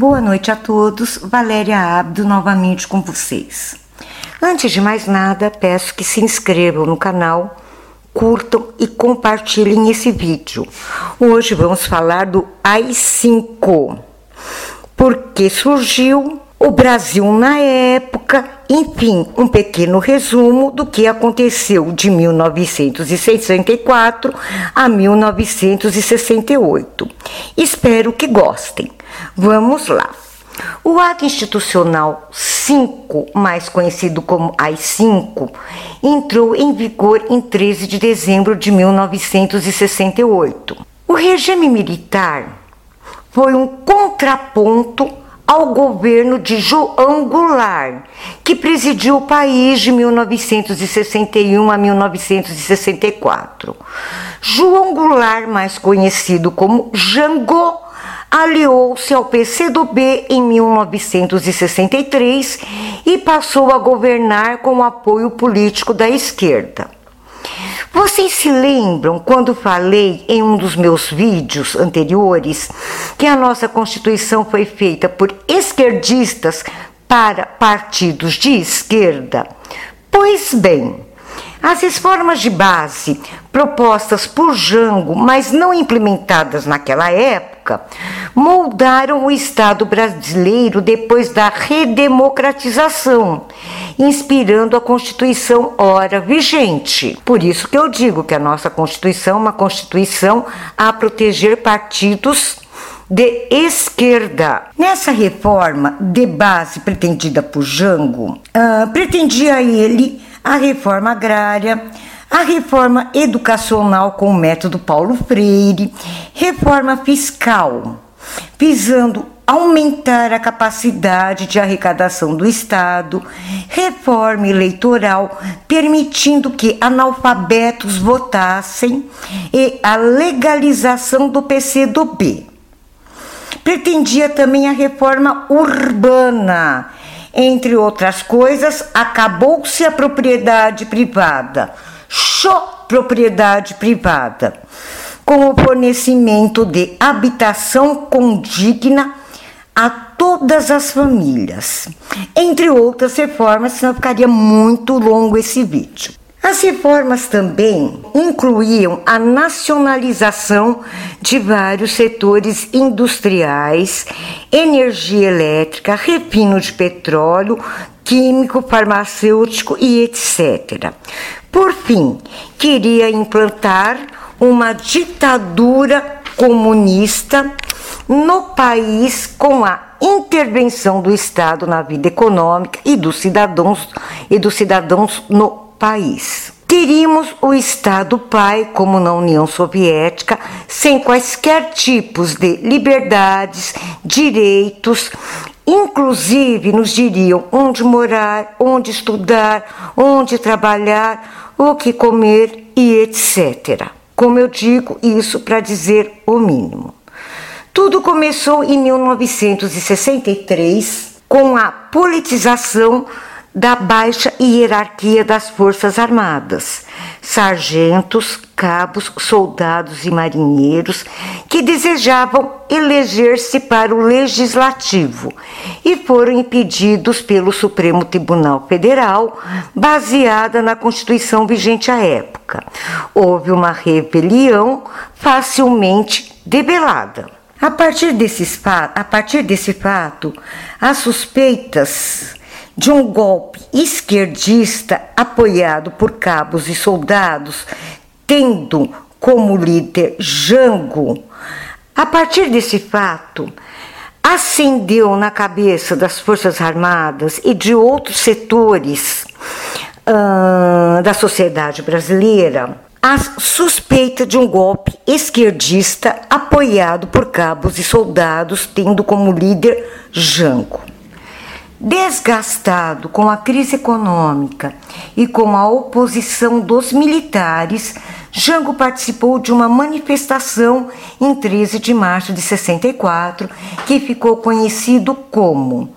Boa noite a todos, Valéria Abdo novamente com vocês. Antes de mais nada, peço que se inscrevam no canal, curtam e compartilhem esse vídeo. Hoje vamos falar do AI-5, porque surgiu o Brasil na época, enfim, um pequeno resumo do que aconteceu de 1964 a 1968. Espero que gostem. Vamos lá. O ato institucional 5, mais conhecido como AI-5, entrou em vigor em 13 de dezembro de 1968. O regime militar foi um contraponto ao governo de João Goulart, que presidiu o país de 1961 a 1964. João Goulart, mais conhecido como Jango, aliou-se ao PCdoB em 1963 e passou a governar com o apoio político da esquerda. Vocês se lembram quando falei em um dos meus vídeos anteriores que a nossa Constituição foi feita por esquerdistas para partidos de esquerda? Pois bem, as reformas de base propostas por Jango, mas não implementadas naquela época, moldaram o Estado brasileiro depois da redemocratização, inspirando a Constituição ora vigente. Por isso que eu digo que a nossa Constituição é uma Constituição a proteger partidos de esquerda. Nessa reforma de base pretendida por Jango, uh, pretendia ele a reforma agrária, a reforma educacional com o método Paulo Freire, reforma fiscal, visando aumentar a capacidade de arrecadação do Estado, reforma eleitoral, permitindo que analfabetos votassem e a legalização do PCdoB. Pretendia também a reforma urbana, entre outras coisas, acabou-se a propriedade privada. Show propriedade privada. Com o fornecimento de habitação condigna a todas as famílias. Entre outras reformas, senão ficaria muito longo esse vídeo. As reformas também incluíam a nacionalização de vários setores industriais, energia elétrica, refino de petróleo, químico, farmacêutico e etc. Por fim, queria implantar uma ditadura comunista no país com a intervenção do Estado na vida econômica e dos cidadãos e dos cidadãos no país. Teríamos o Estado pai, como na União Soviética, sem quaisquer tipos de liberdades, direitos, inclusive nos diriam onde morar, onde estudar, onde trabalhar, o que comer e etc. Como eu digo, isso para dizer o mínimo. Tudo começou em 1963 com a politização da baixa hierarquia das Forças Armadas, sargentos, cabos, soldados e marinheiros que desejavam eleger-se para o legislativo e foram impedidos pelo Supremo Tribunal Federal, baseada na Constituição vigente à época. Houve uma rebelião facilmente debelada. A partir, desses, a partir desse fato, as suspeitas de um golpe esquerdista apoiado por cabos e soldados, tendo como líder Jango. A partir desse fato, acendeu na cabeça das Forças Armadas e de outros setores uh, da sociedade brasileira a suspeita de um golpe esquerdista apoiado por cabos e soldados, tendo como líder Jango. Desgastado com a crise econômica e com a oposição dos militares, Jango participou de uma manifestação em 13 de março de 64, que ficou conhecido como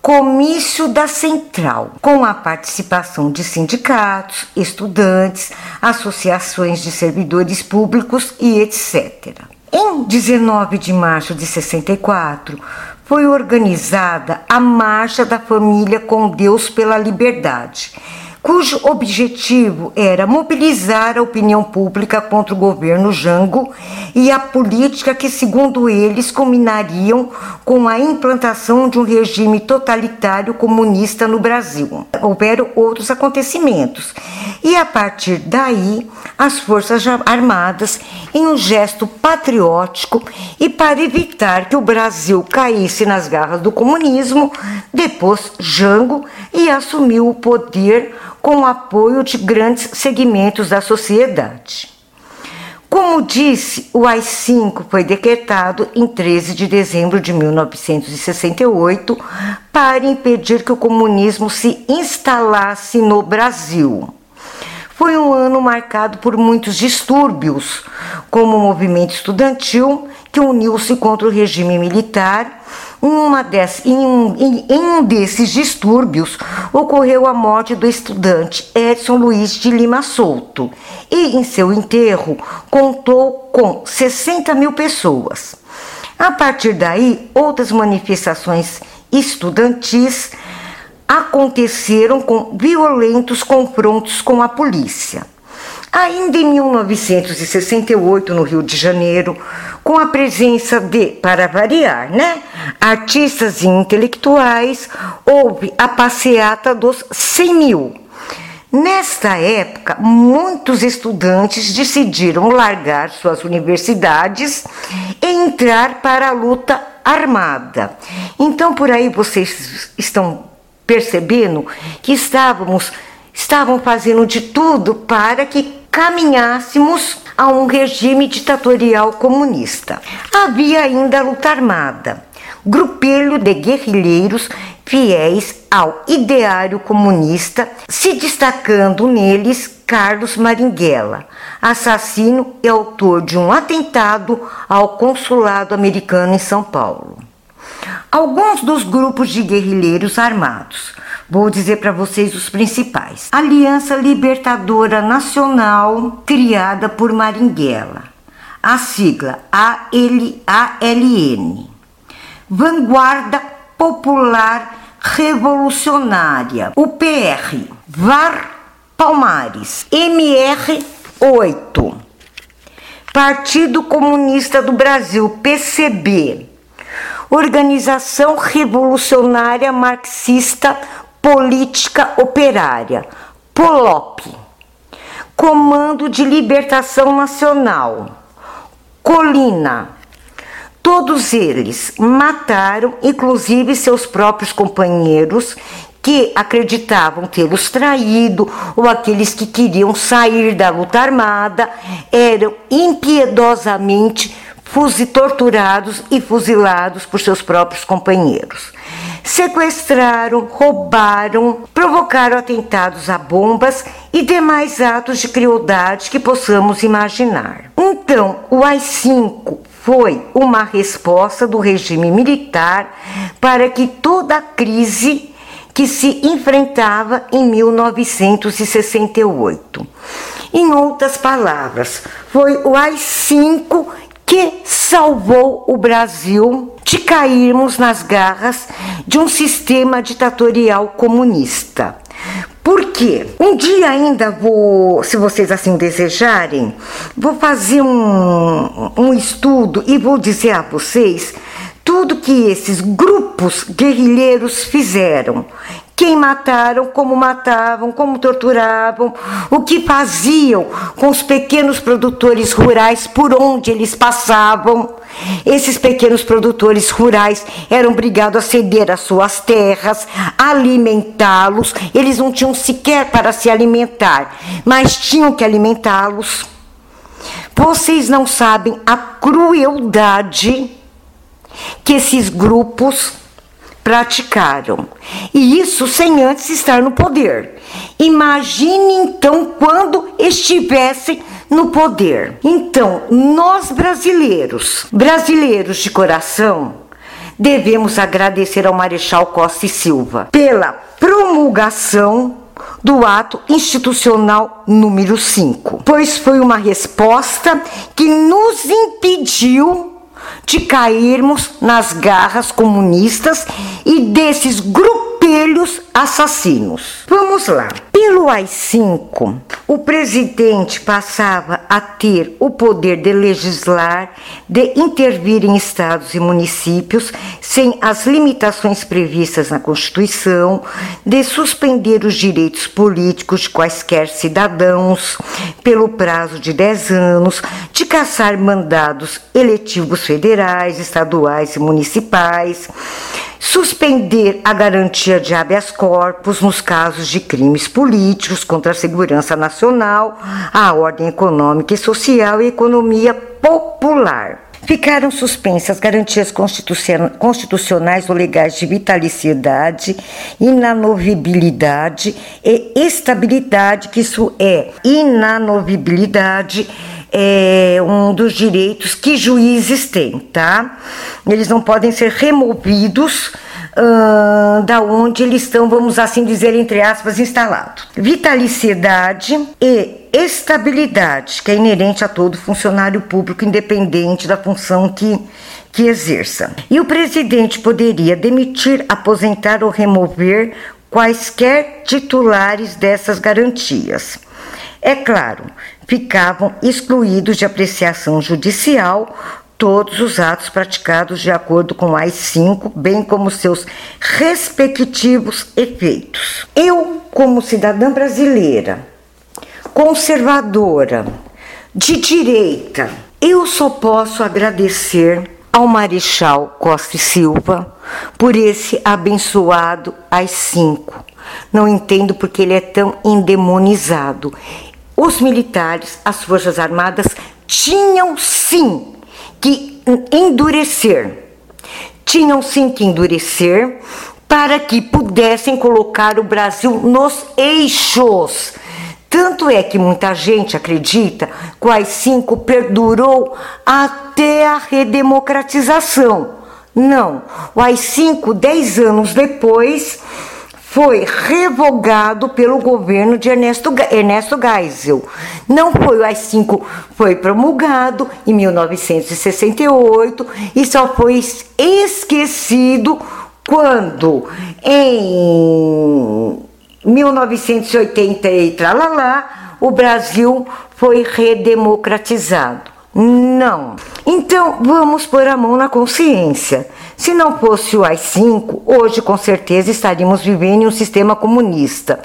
Comício da Central, com a participação de sindicatos, estudantes, associações de servidores públicos e etc. Em 19 de março de 64, foi organizada a Marcha da Família com Deus pela Liberdade cujo objetivo era mobilizar a opinião pública contra o governo Jango e a política que, segundo eles, culminariam com a implantação de um regime totalitário comunista no Brasil. Houveram outros acontecimentos e, a partir daí, as Forças Armadas, em um gesto patriótico e para evitar que o Brasil caísse nas garras do comunismo, depôs Jango e assumiu o poder com o apoio de grandes segmentos da sociedade. Como disse, o AI-5 foi decretado em 13 de dezembro de 1968 para impedir que o comunismo se instalasse no Brasil. Foi um ano marcado por muitos distúrbios, como o movimento estudantil que uniu-se contra o regime militar uma dessas, em, em, em um desses distúrbios ocorreu a morte do estudante Edson Luiz de Lima Souto e em seu enterro contou com 60 mil pessoas. A partir daí, outras manifestações estudantis aconteceram com violentos confrontos com a polícia. Ainda em 1968, no Rio de Janeiro, com a presença de, para variar, né, artistas e intelectuais, houve a passeata dos 100 mil. Nesta época, muitos estudantes decidiram largar suas universidades e entrar para a luta armada. Então, por aí vocês estão percebendo que estávamos estavam fazendo de tudo para que caminhássemos a um regime ditatorial comunista. Havia ainda a luta armada, grupelho de guerrilheiros fiéis ao ideário comunista, se destacando neles Carlos Maringuela, assassino e autor de um atentado ao consulado americano em São Paulo. Alguns dos grupos de guerrilheiros armados Vou dizer para vocês os principais. Aliança Libertadora Nacional, criada por Maringuela. A sigla ALN. Vanguarda Popular Revolucionária, UPR. VAR Palmares. MR8. Partido Comunista do Brasil, PCB. Organização Revolucionária Marxista Política Operária, POLOP, Comando de Libertação Nacional, Colina. Todos eles mataram, inclusive seus próprios companheiros, que acreditavam tê-los traído, ou aqueles que queriam sair da luta armada, eram impiedosamente torturados e fuzilados por seus próprios companheiros sequestraram, roubaram, provocaram atentados a bombas e demais atos de crueldade que possamos imaginar. Então, o AI-5 foi uma resposta do regime militar para que toda a crise que se enfrentava em 1968. Em outras palavras, foi o AI-5 que salvou o Brasil de cairmos nas garras de um sistema ditatorial comunista. Por quê? Um dia ainda vou, se vocês assim desejarem, vou fazer um, um estudo e vou dizer a vocês tudo que esses grupos guerrilheiros fizeram quem mataram, como matavam, como torturavam, o que faziam com os pequenos produtores rurais por onde eles passavam. Esses pequenos produtores rurais eram obrigados a ceder as suas terras, alimentá-los. Eles não tinham sequer para se alimentar, mas tinham que alimentá-los. Vocês não sabem a crueldade que esses grupos praticaram. E isso sem antes estar no poder. Imagine então quando estivessem no poder. Então, nós brasileiros, brasileiros de coração, devemos agradecer ao Marechal Costa e Silva pela promulgação do ato institucional número 5, pois foi uma resposta que nos impediu de cairmos nas garras comunistas e desses grupelhos assassinos. Vamos lá. Pelo AI-5, o presidente passava a ter o poder de legislar, de intervir em estados e municípios sem as limitações previstas na Constituição, de suspender os direitos políticos de quaisquer cidadãos pelo prazo de 10 anos, de caçar mandados eletivos federais, estaduais e municipais suspender a garantia de habeas corpus nos casos de crimes políticos contra a segurança nacional, a ordem econômica e social e economia popular. Ficaram suspensas garantias constitucionais ou legais de vitaliciedade, inanovibilidade e estabilidade, que isso é inanovibilidade é um dos direitos que juízes têm, tá? Eles não podem ser removidos uh, da onde eles estão, vamos assim dizer, entre aspas, instalados. Vitaliciedade e estabilidade, que é inerente a todo funcionário público, independente da função que, que exerça. E o presidente poderia demitir, aposentar ou remover quaisquer titulares dessas garantias. É claro, ficavam excluídos de apreciação judicial todos os atos praticados de acordo com o AI-5, bem como seus respectivos efeitos. Eu, como cidadã brasileira, conservadora, de direita, eu só posso agradecer ao Marechal Costa e Silva por esse abençoado AI-5. Não entendo porque ele é tão endemonizado os militares, as Forças Armadas, tinham sim que endurecer. Tinham sim que endurecer para que pudessem colocar o Brasil nos eixos. Tanto é que muita gente acredita que o AI-5 perdurou até a redemocratização. Não, o AI-5, dez anos depois, foi revogado pelo governo de Ernesto, Ernesto Geisel. Não foi o AI-5, foi promulgado em 1968 e só foi esquecido quando em 1980 e tralalá, o Brasil foi redemocratizado. Não. Então vamos pôr a mão na consciência. Se não fosse o AI-5, hoje com certeza estaríamos vivendo em um sistema comunista.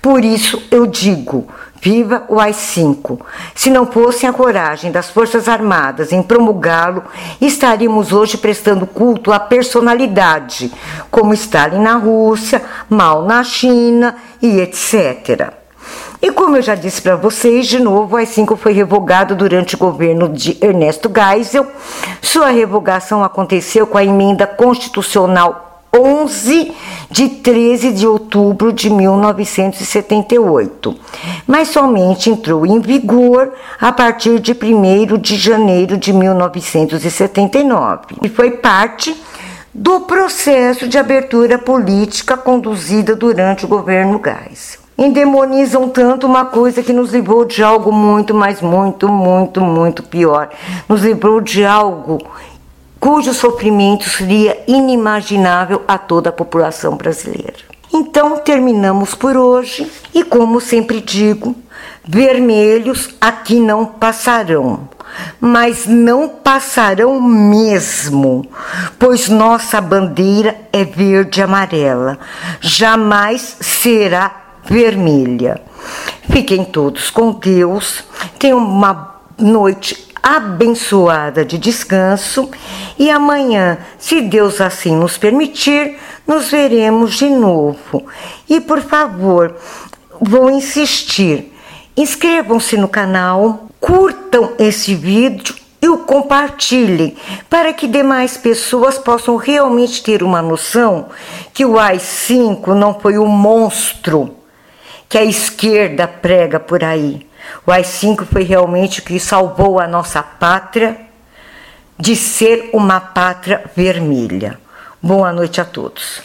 Por isso eu digo: viva o AI-5. Se não fosse a coragem das Forças Armadas em promulgá-lo, estaríamos hoje prestando culto à personalidade, como Stalin na Rússia, Mao na China e etc. E como eu já disse para vocês, de novo, o AI-5 foi revogado durante o governo de Ernesto Geisel. Sua revogação aconteceu com a emenda constitucional 11 de 13 de outubro de 1978, mas somente entrou em vigor a partir de 1 de janeiro de 1979 e foi parte do processo de abertura política conduzida durante o governo Geisel endemonizam tanto uma coisa que nos livrou de algo muito, mas muito, muito, muito pior. Nos livrou de algo cujo sofrimento seria inimaginável a toda a população brasileira. Então terminamos por hoje e, como sempre digo, vermelhos aqui não passarão, mas não passarão mesmo, pois nossa bandeira é verde e amarela, jamais será vermelha. Fiquem todos com Deus, tenham uma noite abençoada de descanso e amanhã, se Deus assim nos permitir, nos veremos de novo. E por favor, vou insistir, inscrevam-se no canal, curtam esse vídeo e o compartilhem para que demais pessoas possam realmente ter uma noção que o AI-5 não foi o monstro que a esquerda prega por aí. O AI-5 foi realmente o que salvou a nossa pátria de ser uma pátria vermelha. Boa noite a todos.